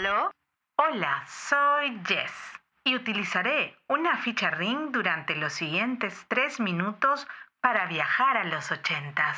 Hola, soy Jess y utilizaré una ficha ring durante los siguientes tres minutos para viajar a los ochentas.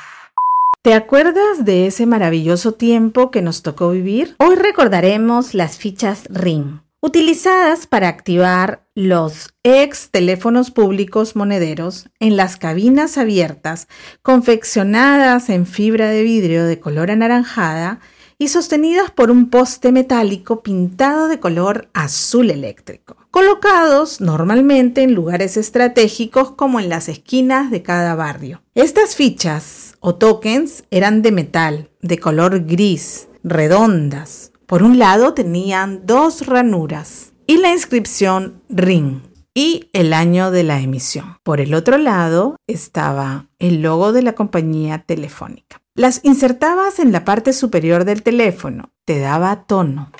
¿Te acuerdas de ese maravilloso tiempo que nos tocó vivir? Hoy recordaremos las fichas ring, utilizadas para activar los ex teléfonos públicos monederos en las cabinas abiertas, confeccionadas en fibra de vidrio de color anaranjada y sostenidas por un poste metálico pintado de color azul eléctrico, colocados normalmente en lugares estratégicos como en las esquinas de cada barrio. Estas fichas o tokens eran de metal, de color gris, redondas. Por un lado tenían dos ranuras y la inscripción RING y el año de la emisión. Por el otro lado estaba el logo de la compañía telefónica. Las insertabas en la parte superior del teléfono. Te daba tono.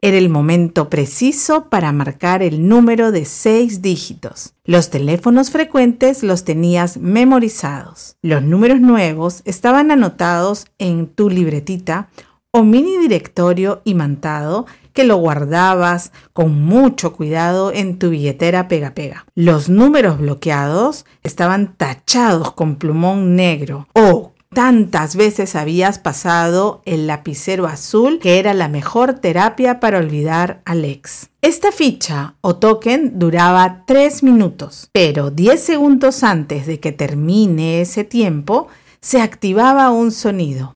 Era el momento preciso para marcar el número de seis dígitos. Los teléfonos frecuentes los tenías memorizados. Los números nuevos estaban anotados en tu libretita o mini directorio imantado que lo guardabas con mucho cuidado en tu billetera pega pega. Los números bloqueados estaban tachados con plumón negro o tantas veces habías pasado el lapicero azul que era la mejor terapia para olvidar al ex. Esta ficha o token duraba 3 minutos, pero 10 segundos antes de que termine ese tiempo se activaba un sonido.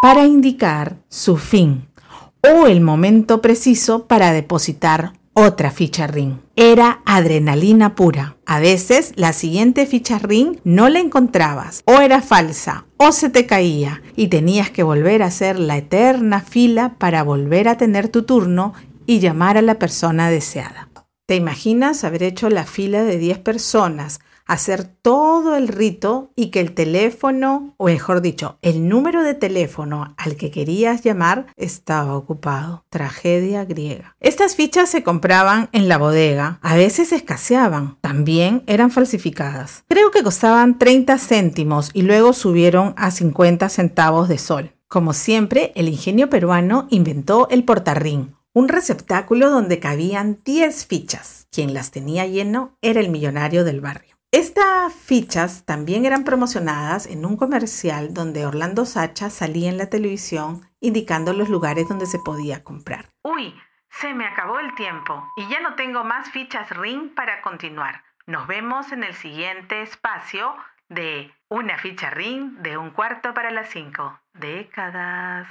Para indicar su fin o el momento preciso para depositar otra ficha ring. Era adrenalina pura. A veces la siguiente ficha ring no la encontrabas o era falsa o se te caía y tenías que volver a hacer la eterna fila para volver a tener tu turno y llamar a la persona deseada. ¿Te imaginas haber hecho la fila de 10 personas hacer todo el rito y que el teléfono, o mejor dicho, el número de teléfono al que querías llamar estaba ocupado. Tragedia griega. Estas fichas se compraban en la bodega, a veces escaseaban, también eran falsificadas. Creo que costaban 30 céntimos y luego subieron a 50 centavos de sol. Como siempre, el ingenio peruano inventó el portarrín, un receptáculo donde cabían 10 fichas. Quien las tenía lleno era el millonario del barrio. Estas fichas también eran promocionadas en un comercial donde Orlando Sacha salía en la televisión indicando los lugares donde se podía comprar. Uy, se me acabó el tiempo y ya no tengo más fichas Ring para continuar. Nos vemos en el siguiente espacio de una ficha Ring de un cuarto para las cinco décadas.